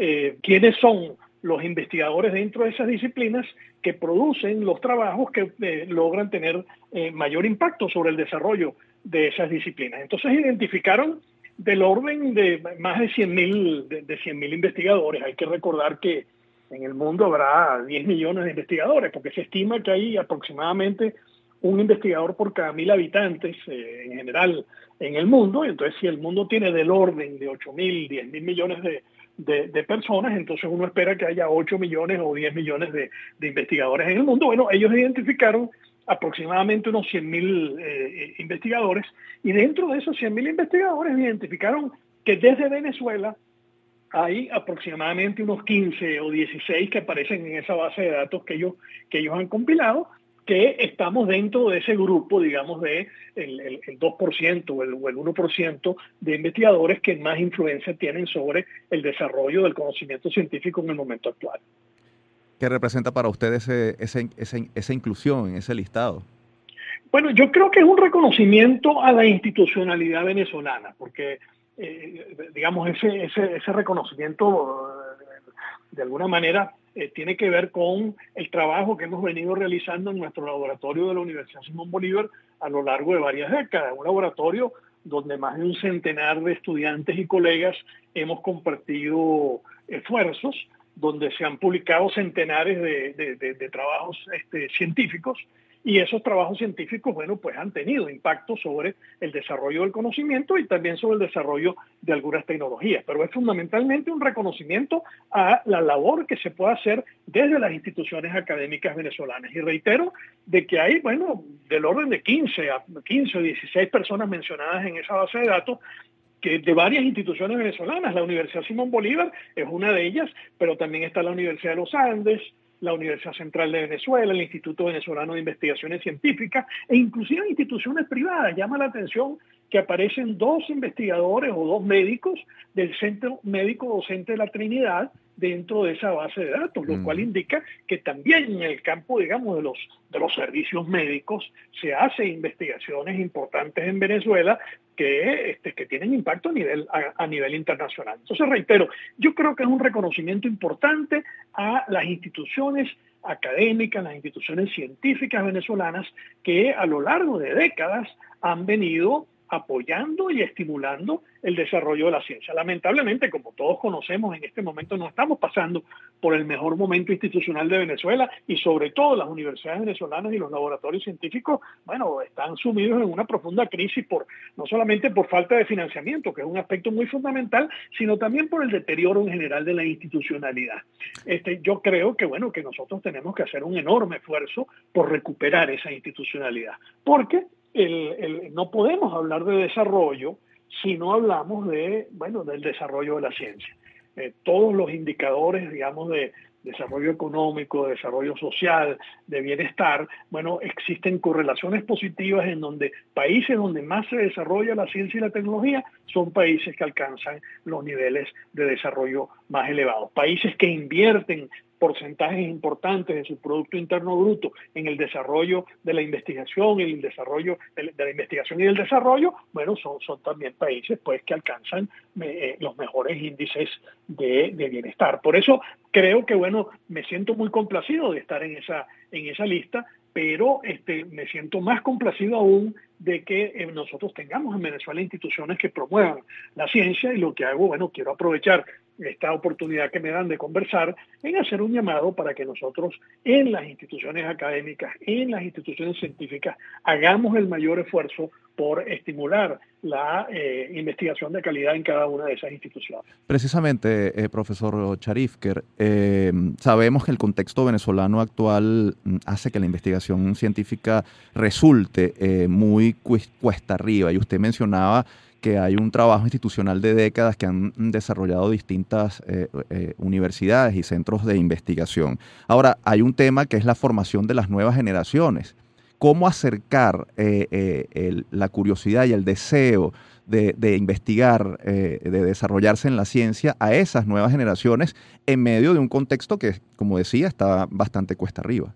eh, quiénes son los investigadores dentro de esas disciplinas que producen los trabajos que eh, logran tener eh, mayor impacto sobre el desarrollo de esas disciplinas. Entonces identificaron del orden de más de 100.000 de, de 100 investigadores. Hay que recordar que en el mundo habrá 10 millones de investigadores, porque se estima que hay aproximadamente un investigador por cada mil habitantes en general en el mundo. Entonces si el mundo tiene del orden de 8.000, 10.000 millones de de, personas, entonces uno espera que haya 8 millones o 10 millones de, investigadores en el mundo. Bueno, ellos identificaron aproximadamente unos 100 mil eh, investigadores y dentro de esos 100 mil investigadores identificaron que desde Venezuela hay aproximadamente unos 15 o 16 que aparecen en esa base de datos que ellos, que ellos han compilado que estamos dentro de ese grupo, digamos, de el, el, el 2% o el, o el 1% de investigadores que más influencia tienen sobre el desarrollo del conocimiento científico en el momento actual. ¿Qué representa para usted ese, ese, esa inclusión en ese listado? Bueno, yo creo que es un reconocimiento a la institucionalidad venezolana, porque, eh, digamos, ese, ese, ese reconocimiento, eh, de alguna manera, eh, tiene que ver con el trabajo que hemos venido realizando en nuestro laboratorio de la Universidad Simón Bolívar a lo largo de varias décadas. Un laboratorio donde más de un centenar de estudiantes y colegas hemos compartido esfuerzos, donde se han publicado centenares de, trabajos este, científicos y esos trabajos científicos, bueno, pues han tenido impacto sobre el desarrollo del conocimiento y también sobre el desarrollo de algunas tecnologías. Pero es fundamentalmente un reconocimiento a la labor que se puede hacer desde las instituciones académicas venezolanas. Y reitero de que hay, bueno, del orden de 15 a 15 o 16 personas mencionadas en esa base de datos que de varias instituciones venezolanas. La Universidad Simón Bolívar es una de ellas, pero también está la Universidad de los Andes, la Universidad Central de Venezuela, el Instituto Venezolano de Investigaciones Científicas e inclusive instituciones privadas. Llama la atención que aparecen dos investigadores o dos médicos del Centro Médico Docente de la Trinidad dentro de esa base de datos, lo cual indica que también en el campo, digamos, de los, de los servicios médicos se hacen investigaciones importantes en Venezuela que, este, que tienen impacto a nivel, a, nivel internacional. Entonces, reitero, yo creo que es un reconocimiento importante a las instituciones académicas, las instituciones científicas venezolanas que a lo largo de décadas han venido apoyando y estimulando el desarrollo de la ciencia. Lamentablemente, como todos conocemos, en este momento no estamos pasando por el mejor momento institucional de Venezuela y sobre todo las universidades venezolanas y los laboratorios científicos, bueno, están sumidos en una profunda crisis por no solamente por falta de financiamiento, que es un aspecto muy fundamental, sino también por el deterioro en general de la institucionalidad. Este, yo creo que bueno, que nosotros tenemos que hacer un enorme esfuerzo por recuperar esa institucionalidad, porque no podemos hablar de desarrollo si no hablamos de, bueno, del desarrollo de la ciencia. Eh, todos los indicadores, digamos, de desarrollo económico, de desarrollo social, de bienestar, bueno, existen correlaciones positivas en donde países donde más se desarrolla la ciencia y la tecnología son países que alcanzan los niveles de desarrollo más elevados. Países que invierten porcentajes importantes de su Producto Interno Bruto en el desarrollo de la investigación y el desarrollo de la investigación y el desarrollo, bueno, son, también países pues que alcanzan eh, los mejores índices de, de, bienestar. Por eso creo que, bueno, me siento muy complacido de estar en esa, en esa lista, pero este, me siento más complacido aún de que eh, nosotros tengamos en Venezuela instituciones que promuevan la ciencia y lo que hago, bueno, quiero aprovechar esta oportunidad que me dan de conversar en hacer un llamado para que nosotros en las instituciones académicas, en las instituciones científicas, hagamos el mayor esfuerzo por estimular la eh, investigación de calidad en cada una de esas instituciones. Precisamente, eh, profesor Charifker, eh, sabemos que el contexto venezolano actual mm, hace que la investigación científica resulte muy cuesta arriba y usted mencionaba que hay un trabajo institucional de décadas que han desarrollado distintas eh, eh, universidades y centros de investigación. Ahora, hay un tema que es la formación de las nuevas generaciones. ¿Cómo acercar eh, la curiosidad y el deseo de, de investigar, de desarrollarse en la ciencia a esas nuevas generaciones en medio de un contexto que, como decía, está bastante cuesta arriba?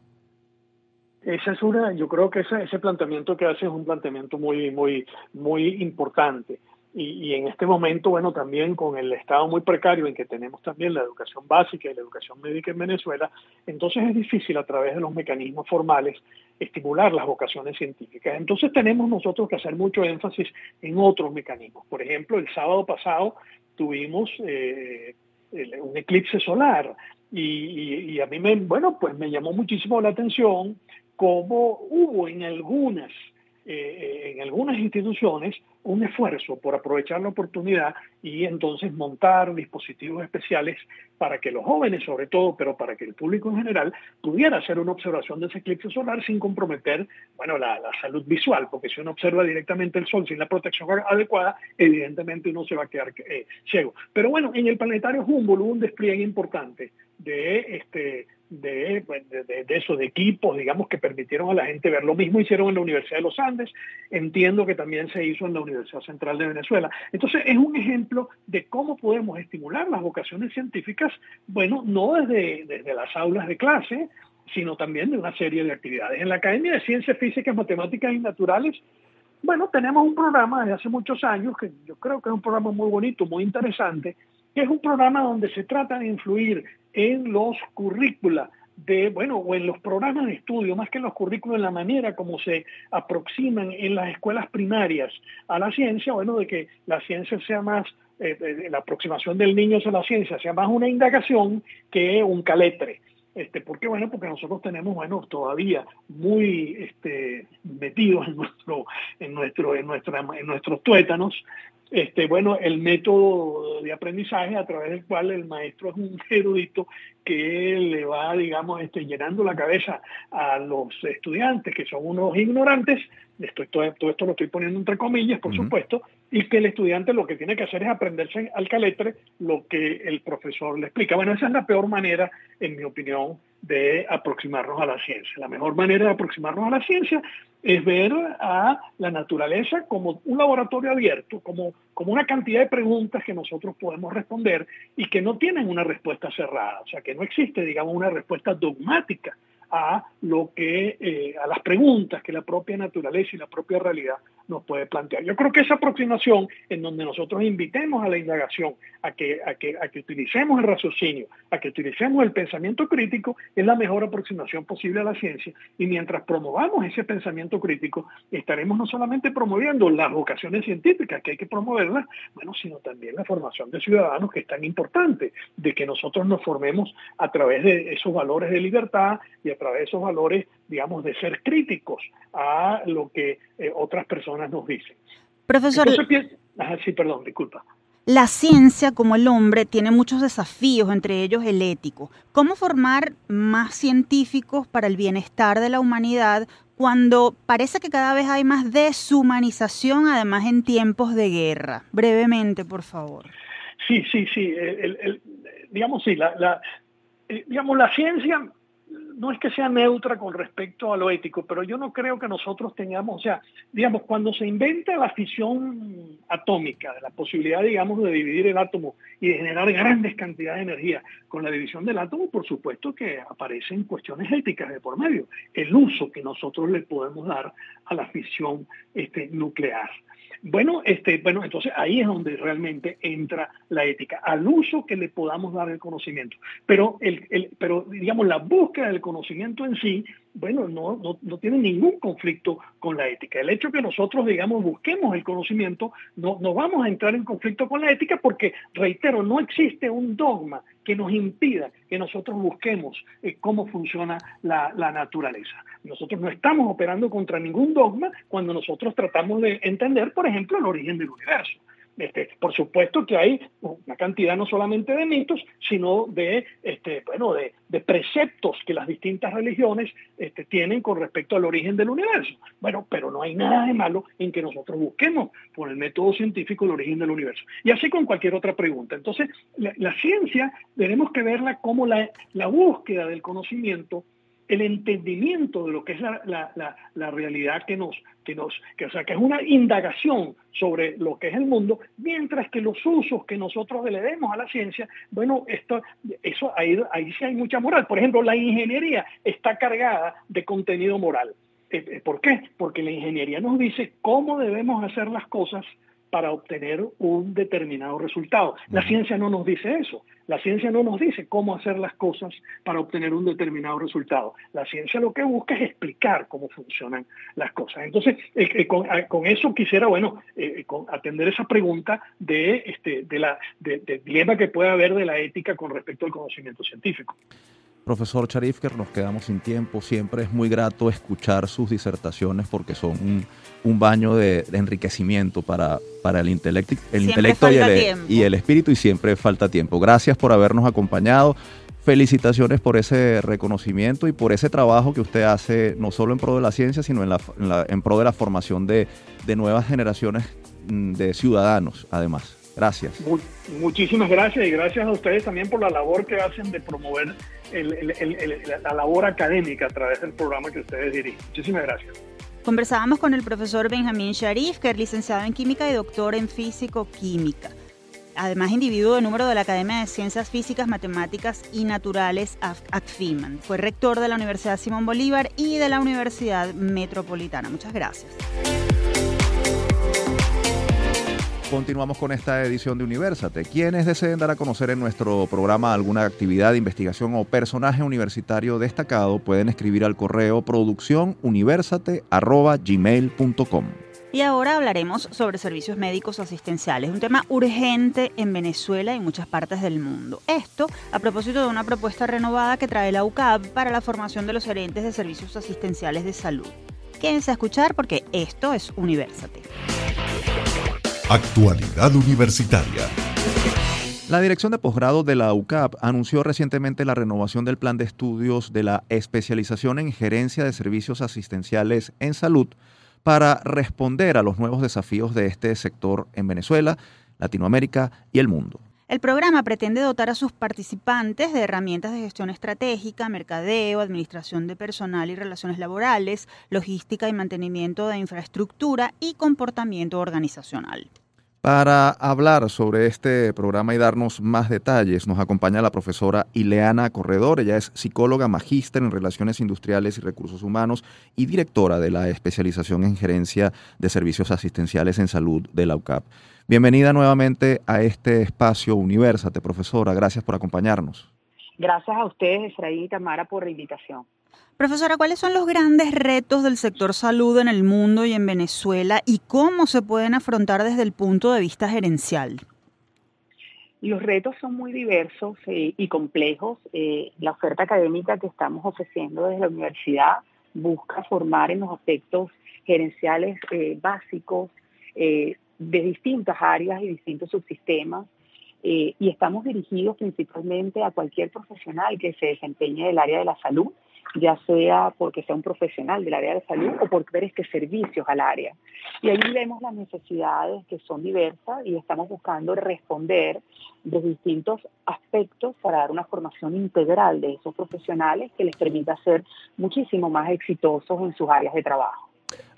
Esa es una, yo creo que ese, ese planteamiento que hace es un planteamiento muy, muy, muy importante. Y, y, en este momento, bueno, también con el estado muy precario en que tenemos también la educación básica y la educación médica en Venezuela, entonces es difícil a través de los mecanismos formales estimular las vocaciones científicas. Entonces tenemos nosotros que hacer mucho énfasis en otros mecanismos. Por ejemplo, el sábado pasado tuvimos eh, un eclipse solar y, y, y, a mí me, bueno, pues me llamó muchísimo la atención como hubo en algunas, eh, en algunas instituciones un esfuerzo por aprovechar la oportunidad y entonces montar dispositivos especiales para que los jóvenes, sobre todo, pero para que el público en general, pudiera hacer una observación de ese eclipse solar sin comprometer, bueno, la, la salud visual, porque si uno observa directamente el sol sin la protección adecuada, evidentemente uno se va a quedar eh, ciego. Pero bueno, en el planetario Humboldt hubo un despliegue importante de este de, de, de equipos, digamos, que permitieron a la gente ver. Lo mismo hicieron en la Universidad de los Andes, entiendo que también se hizo en la Universidad Central de Venezuela. Entonces, es un ejemplo de cómo podemos estimular las vocaciones científicas, bueno, no desde, desde las aulas de clase, sino también de una serie de actividades. En la Academia de Ciencias Físicas, Matemáticas y Naturales, bueno, tenemos un programa desde hace muchos años que yo creo que es un programa muy bonito, muy interesante, que es un programa donde se trata de influir en los currícula de, bueno, o en los programas de estudio, más que en los currículos, en la manera como se aproximan en las escuelas primarias a la ciencia, bueno, de que la ciencia sea más, eh, la aproximación del niño a la ciencia sea más una indagación que un caletre. Este, ¿Por qué? Bueno, porque nosotros tenemos, bueno, todavía muy este, metidos en nuestro, en nuestro, en nuestra, en nuestros tuétanos, este, bueno, el método de aprendizaje a través del cual el maestro es un <laughs> erudito que le va, digamos, este, llenando la cabeza a los estudiantes que son unos ignorantes, esto, todo, esto lo estoy poniendo entre comillas, por supuesto, y que el estudiante lo que tiene que hacer es aprenderse al caletre lo que el profesor le explica. Bueno, esa es la peor manera, en mi opinión, de aproximarnos a la ciencia. La mejor manera de aproximarnos a la ciencia es ver a la naturaleza como un laboratorio abierto, como, como una cantidad de preguntas que nosotros podemos responder y que no tienen una respuesta cerrada, o sea, que no existe, digamos, una respuesta dogmática a lo que eh, a las preguntas que la propia naturaleza y la propia realidad nos puede plantear. Yo creo que esa aproximación en donde nosotros invitemos a la indagación, a que, a que, a que utilicemos el raciocinio, a que utilicemos el pensamiento crítico, es la mejor aproximación posible a la ciencia. Y mientras promovamos ese pensamiento crítico, estaremos no solamente promoviendo las vocaciones científicas, que hay que promoverlas, bueno, sino también la formación de ciudadanos, que es tan importante, de que nosotros nos formemos a través de esos valores de libertad y a través de esos valores, digamos, de ser críticos a lo que eh, otras personas nos dicen. Profesor. sí, perdón, disculpa. La ciencia, como el hombre, tiene muchos desafíos, entre ellos el ético. ¿Cómo formar más científicos para el bienestar de la humanidad cuando parece que cada vez hay más deshumanización, además en tiempos de guerra? Brevemente, por favor. Sí, sí, sí. digamos, sí, la, eh, digamos, la ciencia no es que sea neutra con respecto a lo ético, pero yo no creo que nosotros tengamos, o sea, digamos, cuando se inventa la fisión atómica, la posibilidad, digamos, de dividir el átomo y de generar grandes cantidades de energía con la división del átomo, por supuesto que aparecen cuestiones éticas de por medio, el uso que nosotros le podemos dar a la fisión este, nuclear. Bueno, este, bueno, entonces ahí es donde realmente entra la ética, al uso que le podamos dar el conocimiento. Pero, el, el, pero digamos, la búsqueda del conocimiento en sí bueno, no, no, no, tiene ningún conflicto con la ética. El hecho que nosotros, digamos, busquemos el conocimiento, no, no vamos a entrar en conflicto con la ética porque, reitero, no existe un dogma que nos impida que nosotros busquemos eh, cómo funciona la, la, naturaleza. Nosotros no estamos operando contra ningún dogma cuando nosotros tratamos de entender, por ejemplo, el origen del universo. Este, por supuesto que hay una cantidad no solamente de mitos, sino de, este, bueno, de, preceptos que las distintas religiones este, tienen con respecto al origen del universo. Bueno, pero no hay nada de malo en que nosotros busquemos por el método científico el origen del universo. Y así con cualquier otra pregunta. Entonces, la, ciencia tenemos que verla como la, la búsqueda del conocimiento el entendimiento de lo que es la, la, realidad que nos, que nos, que, o sea, que es una indagación sobre lo que es el mundo, mientras que los usos que nosotros le demos a la ciencia, bueno, esto, eso ahí, ahí sí hay mucha moral. Por ejemplo, la ingeniería está cargada de contenido moral. Eh, eh, ¿Por qué? Porque la ingeniería nos dice cómo debemos hacer las cosas para obtener un determinado resultado. La ciencia no nos dice eso. La ciencia no nos dice cómo hacer las cosas para obtener un determinado resultado. La ciencia lo que busca es explicar cómo funcionan las cosas. Entonces, eh, eh, ah, con, eso quisiera, bueno, eh, atender esa pregunta de, este, de la dilema que puede haber de la ética con respecto al conocimiento científico. Profesor Charifker, nos quedamos sin tiempo. Siempre es muy grato escuchar sus disertaciones porque son un, baño de, enriquecimiento para, para el, intelecto, el intelecto y el, y el espíritu y siempre falta tiempo. Gracias por habernos acompañado. Felicitaciones por ese reconocimiento y por ese trabajo que usted hace no solo en pro de la ciencia, sino en, la, en, pro de la formación de, de nuevas generaciones mm, de ciudadanos, además. Gracias. muchísimas gracias y gracias a ustedes también por la labor que hacen de promover la labor académica a través del programa que ustedes dirigen. Muchísimas gracias. Conversábamos con el profesor Benjamín Sharif, que es licenciado en química y doctor en físico-química. además individuo de número de la Academia de Ciencias Físicas, Matemáticas y Naturales ACFIMAN. Fue rector de la Universidad Simón Bolívar y de la Universidad Metropolitana. Muchas gracias. Continuamos con esta edición de Universate. Quienes deseen dar a conocer en nuestro programa alguna actividad de investigación o personaje universitario destacado pueden escribir al correo producciónuniversate.gmail.com. Y ahora hablaremos sobre servicios médicos asistenciales, un tema urgente en Venezuela y en muchas partes del mundo. Esto a propósito de una propuesta renovada que trae la UCAP para la formación de los gerentes de servicios asistenciales de salud. Quédense a escuchar porque esto es Universate. Actualidad Universitaria. La Dirección de Posgrado de la UCAP anunció recientemente la renovación del plan de estudios de la especialización en gerencia de servicios asistenciales en salud para responder a los nuevos desafíos de este sector en Venezuela, Latinoamérica y el mundo. El programa pretende dotar a sus participantes de herramientas de gestión estratégica, mercadeo, administración de personal y relaciones laborales, logística y mantenimiento de infraestructura y comportamiento organizacional. Para hablar sobre este programa y darnos más detalles, nos acompaña la profesora Ileana Corredor. Ella es psicóloga magíster en Relaciones Industriales y Recursos Humanos y directora de la especialización en gerencia de servicios asistenciales en salud de la UCAP. Bienvenida nuevamente a este espacio Universate, profesora. Gracias por acompañarnos. Gracias a ustedes, Efraín y Tamara, por la invitación. Profesora, ¿cuáles son los grandes retos del sector salud en el mundo y en Venezuela y cómo se pueden afrontar desde el punto de vista gerencial? Los retos son muy diversos eh, y complejos. Eh, la oferta académica que estamos ofreciendo desde la universidad busca formar en los aspectos gerenciales eh, básicos de distintas áreas y distintos subsistemas. y estamos dirigidos principalmente a cualquier profesional que se desempeñe del área de la salud ya sea porque sea un profesional del área de salud o porque preste servicios al área. Y ahí vemos las necesidades que son diversas y estamos buscando responder de distintos aspectos para dar una formación integral de esos profesionales que les permita ser muchísimo más exitosos en sus áreas de trabajo.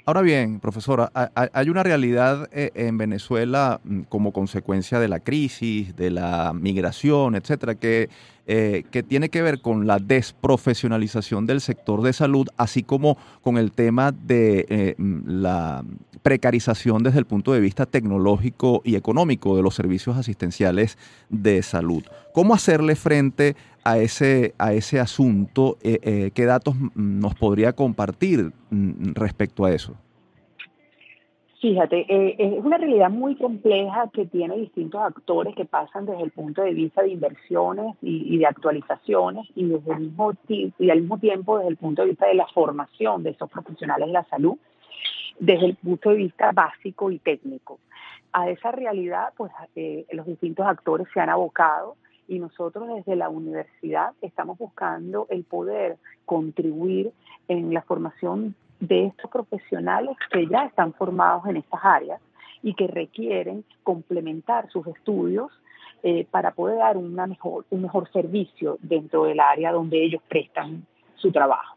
Ahora bien, profesora, hay una realidad eh, en Venezuela mm, como consecuencia de la crisis, de la migración, etcétera, que, eh, que tiene que ver con la desprofesionalización del sector de salud, así como con el tema de eh, mm, la precarización desde el punto de vista tecnológico y económico de los servicios asistenciales de salud. ¿Cómo hacerle frente a ese, a ese asunto? Eh, eh, ¿Qué datos nos podría compartir mm, respecto a eso? Fíjate, eh, es una realidad muy compleja que tiene distintos actores que pasan desde el punto de vista de inversiones y, de actualizaciones y, desde el mismo, y al mismo tiempo desde el punto de vista de la formación de esos profesionales de la salud, desde el punto de vista básico y técnico. A esa realidad, pues los distintos actores se han abocado y nosotros desde la universidad estamos buscando el poder contribuir en la formación de estos profesionales que ya están formados en estas áreas y que requieren complementar sus estudios eh, para poder dar una mejor, un mejor servicio dentro del área donde ellos prestan su trabajo.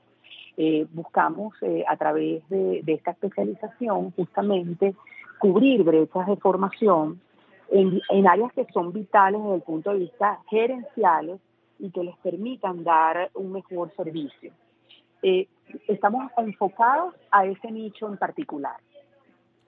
Eh, buscamos eh, a través de, de esta especialización justamente cubrir brechas de formación en, áreas que son vitales desde el punto de vista gerenciales y que les permitan dar un mejor servicio. Eh, estamos enfocados a ese nicho en particular.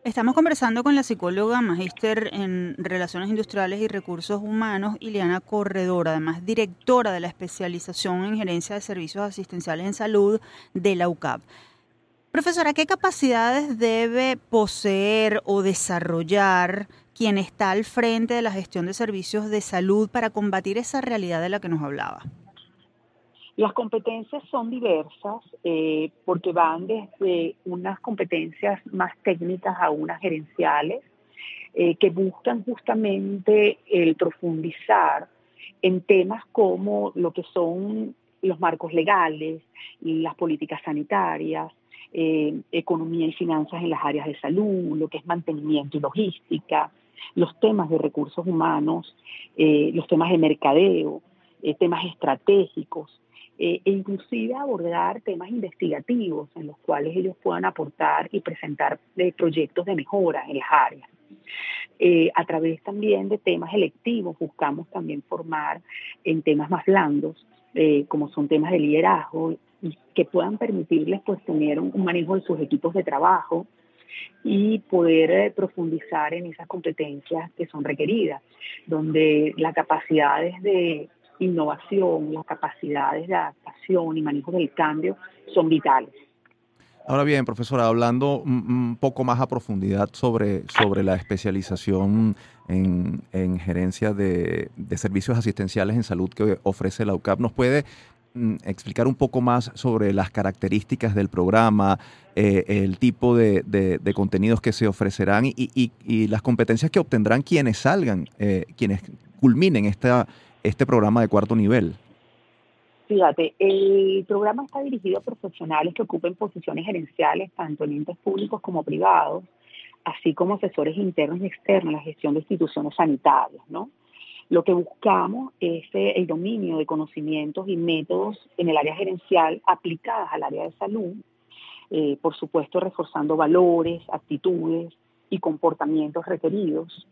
Estamos conversando con la psicóloga magíster en Relaciones Industriales y Recursos Humanos, Ileana Corredor, además directora de la especialización en Gerencia de Servicios Asistenciales en Salud de la UCAP. Profesora, ¿qué capacidades debe poseer o desarrollar quien está al frente de la gestión de servicios de salud para combatir esa realidad de la que nos hablaba? Las competencias son diversas eh, porque van desde unas competencias más técnicas a unas gerenciales eh, que buscan justamente el profundizar en temas como lo que son los marcos legales, las políticas sanitarias, eh, economía y finanzas en las áreas de salud, lo que es mantenimiento y logística, los temas de recursos humanos, eh, los temas de mercadeo, eh, temas estratégicos, eh, e inclusive abordar temas investigativos en los cuales ellos puedan aportar y presentar proyectos de mejora en las áreas. A través también de temas electivos buscamos también formar en temas más blandos, como son temas de liderazgo, que puedan permitirles pues tener un, manejo de sus equipos de trabajo y poder eh, profundizar en esas competencias que son requeridas, donde las capacidades de innovación, las capacidades de adaptación y manejo del cambio son vitales. Ahora bien, profesora, hablando un poco más a profundidad sobre, sobre la especialización en, en gerencia de, de, servicios asistenciales en salud que ofrece la UCAP, ¿nos puede explicar un poco más sobre las características del programa, eh, el tipo de, contenidos que se ofrecerán y, las competencias que obtendrán quienes salgan, eh, quienes culminen esta, este programa de cuarto nivel? Fíjate, el programa está dirigido a profesionales que ocupen posiciones gerenciales tanto en entes públicos como privados, así como asesores internos y externos en la gestión de instituciones sanitarias, ¿no? Lo que buscamos es eh, el dominio de conocimientos y métodos en el área gerencial aplicadas al área de salud, eh, por supuesto reforzando valores, actitudes y comportamientos requeridos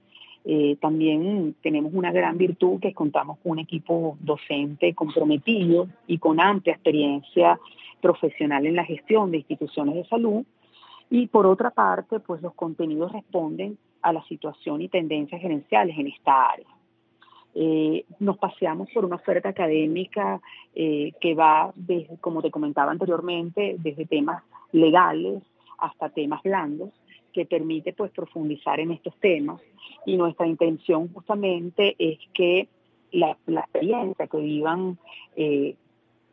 eh, también tenemos una gran virtud que contamos con un equipo docente comprometido y con amplia experiencia profesional en la gestión de instituciones de salud. Y por otra parte, pues los contenidos responden a la situación y tendencias gerenciales en esta área. Eh, nos paseamos por una oferta académica eh, que va, como te comentaba anteriormente, desde temas legales hasta temas blandos, que permite pues profundizar en estos temas. Y nuestra intención justamente es que la, experiencia que vivan eh,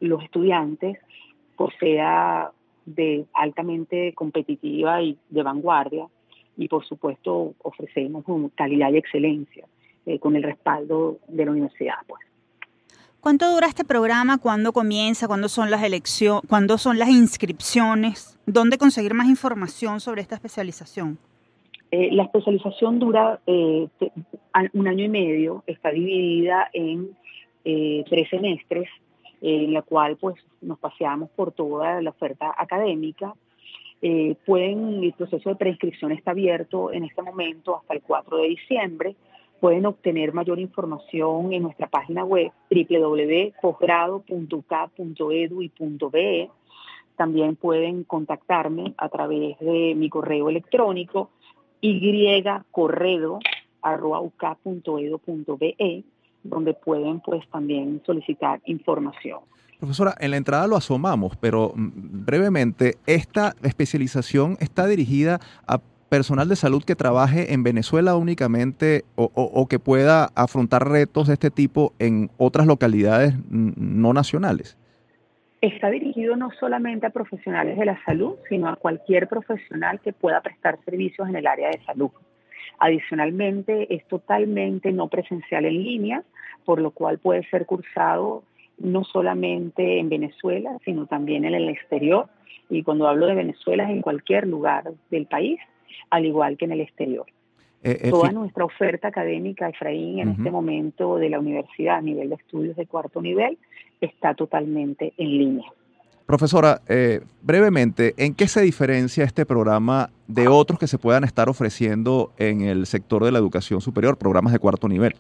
los estudiantes pues sea de altamente competitiva y de vanguardia. Y por supuesto ofrecemos calidad y excelencia eh, con el respaldo de la universidad pues. ¿Cuánto dura este programa? ¿Cuándo comienza? ¿Cuándo son las elecciones? ¿Cuándo son las inscripciones? ¿Dónde conseguir más información sobre esta especialización? Eh, la especialización dura eh, un año y medio, está dividida en eh, tres semestres, en la cual pues nos paseamos por toda la oferta académica. pueden, el proceso de preinscripción está abierto en este momento hasta el 4 de diciembre. Pueden obtener mayor información en nuestra página web www.posgrado.ucap.edu.be. También pueden contactarme a través de mi correo electrónico ycorredo.ucap.edu.be, donde pueden pues también solicitar información. Profesora, en la entrada lo asomamos, pero mm, brevemente, ¿esta especialización está dirigida a personal de salud que trabaje en Venezuela únicamente o, que pueda afrontar retos de este tipo en otras localidades no nacionales? Está dirigido no solamente a profesionales de la salud, sino a cualquier profesional que pueda prestar servicios en el área de salud. Adicionalmente, es totalmente no presencial en línea, por lo cual puede ser cursado no solamente en Venezuela, sino también en el exterior. Y cuando hablo de Venezuela es en cualquier lugar del país al igual que en el exterior. Eh, eh, Toda nuestra oferta académica, Efraín, en este momento de la universidad a nivel de estudios de cuarto nivel, está totalmente en línea. Profesora, eh, brevemente, ¿en qué se diferencia este programa de otros que se puedan estar ofreciendo en el sector de la educación superior, programas de cuarto nivel?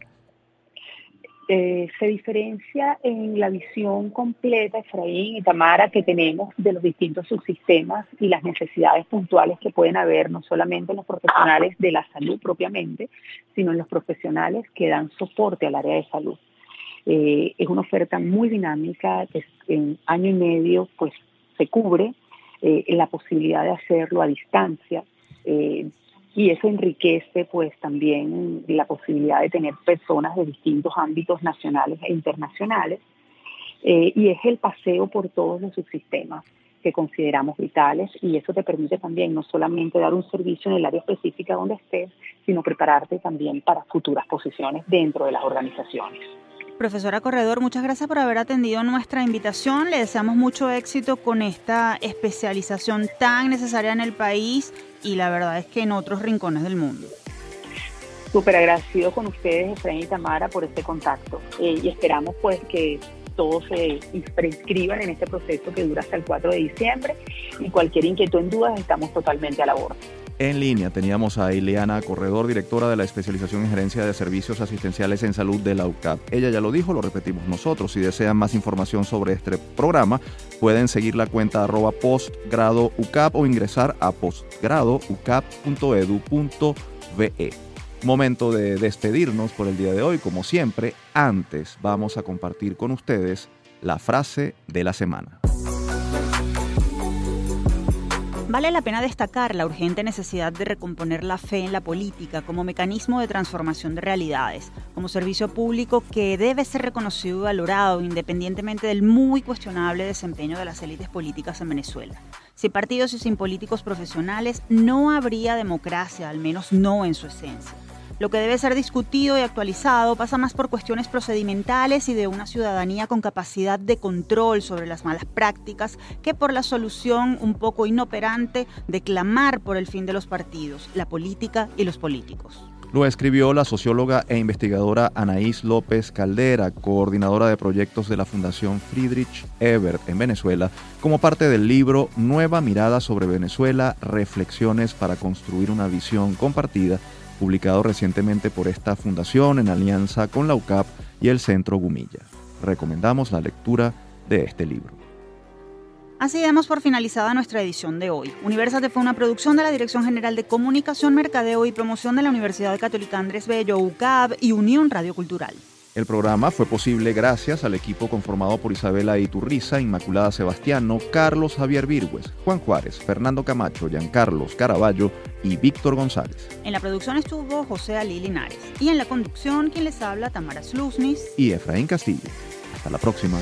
Eh, se diferencia en la visión completa, Efraín y Tamara, que tenemos de los distintos subsistemas y las necesidades puntuales que pueden haber, no solamente en los profesionales de la salud propiamente, sino en los profesionales que dan soporte al área de salud. Eh, es una oferta muy dinámica, que en año y medio pues se cubre eh, la posibilidad de hacerlo a distancia y eso enriquece pues también la posibilidad de tener personas de distintos ámbitos nacionales e internacionales eh, y es el paseo por todos los subsistemas que consideramos vitales y eso te permite también no solamente dar un servicio en el área específica donde estés, sino prepararte también para futuras posiciones dentro de las organizaciones. Profesora Corredor, muchas gracias por haber atendido nuestra invitación. Le deseamos mucho éxito con esta especialización tan necesaria en el país y la verdad es que en otros rincones del mundo. Súper agradecido con ustedes, Efraín y Tamara, por este contacto eh, y esperamos pues que todos se prescriban en este proceso que dura hasta el 4 de diciembre y cualquier inquietud en dudas estamos totalmente a la borda. En línea teníamos a Ileana Corredor, directora de la especialización en gerencia de servicios asistenciales en salud de la UCAP. Ella ya lo dijo, lo repetimos nosotros. Si desean más información sobre este programa, pueden seguir la cuenta arroba postgradoucap o ingresar a postgradoucap.edu.be. Momento de despedirnos por el día de hoy, como siempre. Antes vamos a compartir con ustedes la frase de la semana. Vale la pena destacar la urgente necesidad de recomponer la fe en la política como mecanismo de transformación de realidades, como servicio público que debe ser reconocido y valorado independientemente del muy cuestionable desempeño de las élites políticas en Venezuela. Sin partidos y sin políticos profesionales no habría democracia, al menos no en su esencia. Lo que debe ser discutido y actualizado pasa más por cuestiones procedimentales y de una ciudadanía con capacidad de control sobre las malas prácticas que por la solución un poco inoperante de clamar por el fin de los partidos, la política y los políticos. Lo escribió la socióloga e investigadora Anaís López Caldera, coordinadora de proyectos de la Fundación Friedrich Ebert en Venezuela, como parte del libro Nueva mirada sobre Venezuela, reflexiones para construir una visión compartida publicado recientemente por esta fundación en alianza con la UCAP y el Centro Gumilla. Recomendamos la lectura de este libro. Así damos por finalizada nuestra edición de hoy. Universate fue una producción de la Dirección General de Comunicación, Mercadeo y Promoción de la Universidad Católica Andrés Bello, UCAP y Unión Radio Cultural. El programa fue posible gracias al equipo conformado por Isabela Iturriza, Inmaculada Sebastiano, Carlos Javier Virgües, Juan Juárez, Fernando Camacho, Giancarlos Caraballo y Víctor González. En la producción estuvo José Ali Linares y en la conducción quien les habla Tamara Slusnis y Efraín Castillo. Hasta la próxima.